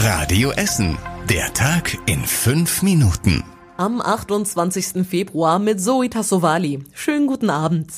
Radio Essen. Der Tag in fünf Minuten. Am 28. Februar mit Zoe Tassovali. Schönen guten Abend.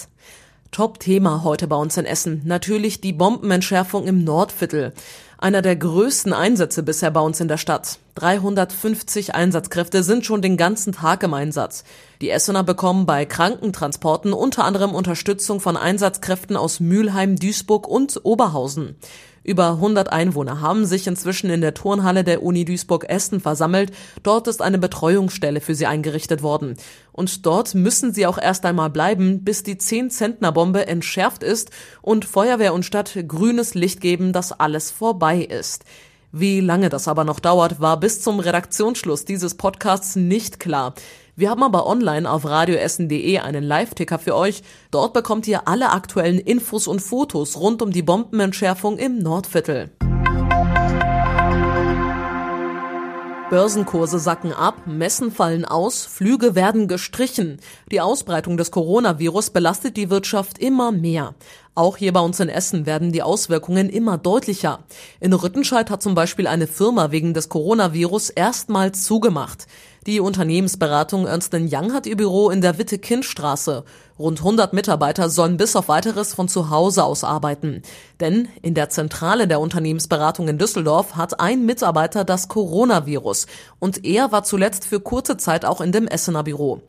Top-Thema heute bei uns in Essen. Natürlich die Bombenentschärfung im Nordviertel. Einer der größten Einsätze bisher bei uns in der Stadt. 350 Einsatzkräfte sind schon den ganzen Tag im Einsatz. Die Essener bekommen bei Krankentransporten unter anderem Unterstützung von Einsatzkräften aus Mülheim, Duisburg und Oberhausen. Über 100 Einwohner haben sich inzwischen in der Turnhalle der Uni Duisburg-Essen versammelt. Dort ist eine Betreuungsstelle für sie eingerichtet worden. Und dort müssen sie auch erst einmal bleiben, bis die 10-Zentner-Bombe entschärft ist und Feuerwehr und Stadt grünes Licht geben, dass alles vorbei ist. Wie lange das aber noch dauert, war bis zum Redaktionsschluss dieses Podcasts nicht klar. Wir haben aber online auf radioessen.de einen Live-Ticker für euch. Dort bekommt ihr alle aktuellen Infos und Fotos rund um die Bombenentschärfung im Nordviertel. Börsenkurse sacken ab, Messen fallen aus, Flüge werden gestrichen. Die Ausbreitung des Coronavirus belastet die Wirtschaft immer mehr. Auch hier bei uns in Essen werden die Auswirkungen immer deutlicher. In Rüttenscheid hat zum Beispiel eine Firma wegen des Coronavirus erstmals zugemacht. Die Unternehmensberatung Ernst Young hat ihr Büro in der Witte-Kind-Straße. Rund 100 Mitarbeiter sollen bis auf weiteres von zu Hause aus arbeiten. Denn in der Zentrale der Unternehmensberatung in Düsseldorf hat ein Mitarbeiter das Coronavirus und er war zuletzt für kurze Zeit auch in dem Essener Büro.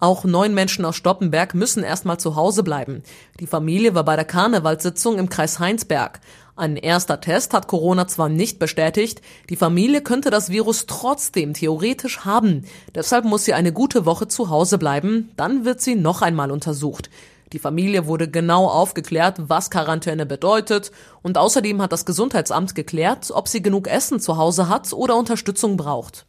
Auch neun Menschen aus Stoppenberg müssen erstmal zu Hause bleiben. Die Familie war bei der Karnevalssitzung im Kreis Heinsberg. Ein erster Test hat Corona zwar nicht bestätigt, die Familie könnte das Virus trotzdem theoretisch haben. Deshalb muss sie eine gute Woche zu Hause bleiben, dann wird sie noch einmal untersucht. Die Familie wurde genau aufgeklärt, was Quarantäne bedeutet, und außerdem hat das Gesundheitsamt geklärt, ob sie genug Essen zu Hause hat oder Unterstützung braucht.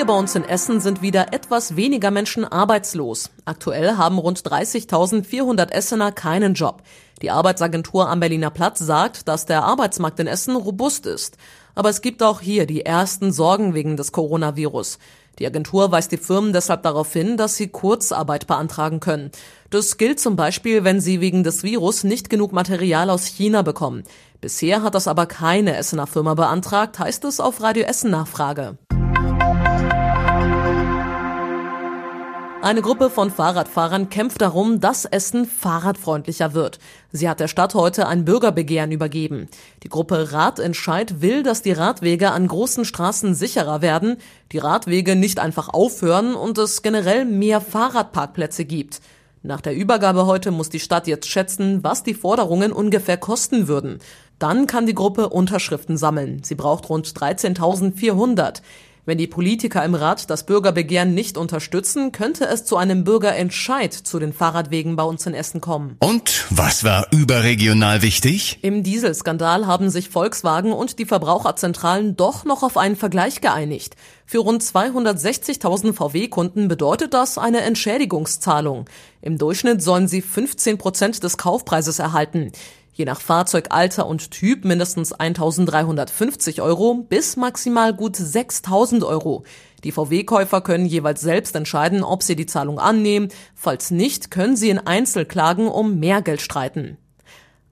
Hier bei uns in Essen sind wieder etwas weniger Menschen arbeitslos. Aktuell haben rund 30.400 Essener keinen Job. Die Arbeitsagentur am Berliner Platz sagt, dass der Arbeitsmarkt in Essen robust ist. Aber es gibt auch hier die ersten Sorgen wegen des Coronavirus. Die Agentur weist die Firmen deshalb darauf hin, dass sie Kurzarbeit beantragen können. Das gilt zum Beispiel, wenn sie wegen des Virus nicht genug Material aus China bekommen. Bisher hat das aber keine Essener Firma beantragt, heißt es auf Radio Essen Nachfrage. Eine Gruppe von Fahrradfahrern kämpft darum, dass Essen fahrradfreundlicher wird. Sie hat der Stadt heute ein Bürgerbegehren übergeben. Die Gruppe Radentscheid will, dass die Radwege an großen Straßen sicherer werden, die Radwege nicht einfach aufhören und es generell mehr Fahrradparkplätze gibt. Nach der Übergabe heute muss die Stadt jetzt schätzen, was die Forderungen ungefähr kosten würden. Dann kann die Gruppe Unterschriften sammeln. Sie braucht rund 13.400. Wenn die Politiker im Rat das Bürgerbegehren nicht unterstützen, könnte es zu einem Bürgerentscheid zu den Fahrradwegen bei uns in Essen kommen. Und was war überregional wichtig? Im Dieselskandal haben sich Volkswagen und die Verbraucherzentralen doch noch auf einen Vergleich geeinigt. Für rund 260.000 VW-Kunden bedeutet das eine Entschädigungszahlung. Im Durchschnitt sollen sie 15 Prozent des Kaufpreises erhalten je nach Fahrzeugalter und Typ mindestens 1350 Euro bis maximal gut 6000 Euro. Die VW-Käufer können jeweils selbst entscheiden, ob sie die Zahlung annehmen. Falls nicht, können sie in Einzelklagen um mehr Geld streiten.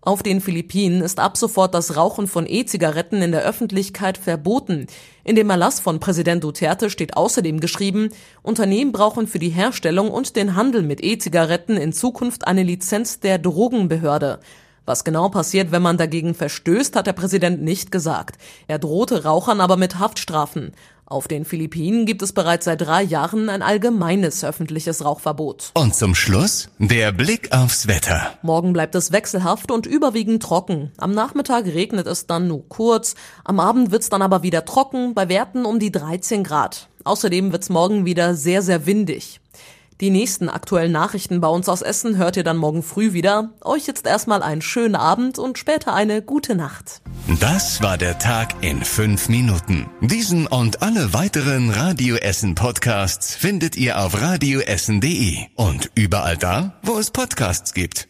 Auf den Philippinen ist ab sofort das Rauchen von E-Zigaretten in der Öffentlichkeit verboten. In dem Erlass von Präsident Duterte steht außerdem geschrieben, Unternehmen brauchen für die Herstellung und den Handel mit E-Zigaretten in Zukunft eine Lizenz der Drogenbehörde. Was genau passiert, wenn man dagegen verstößt, hat der Präsident nicht gesagt. Er drohte Rauchern aber mit Haftstrafen. Auf den Philippinen gibt es bereits seit drei Jahren ein allgemeines öffentliches Rauchverbot. Und zum Schluss der Blick aufs Wetter. Morgen bleibt es wechselhaft und überwiegend trocken. Am Nachmittag regnet es dann nur kurz. Am Abend wird es dann aber wieder trocken, bei Werten um die 13 Grad. Außerdem wird es morgen wieder sehr, sehr windig. Die nächsten aktuellen Nachrichten bei uns aus Essen hört ihr dann morgen früh wieder. Euch jetzt erstmal einen schönen Abend und später eine gute Nacht. Das war der Tag in fünf Minuten. Diesen und alle weiteren Radio Essen Podcasts findet ihr auf radioessen.de und überall da, wo es Podcasts gibt.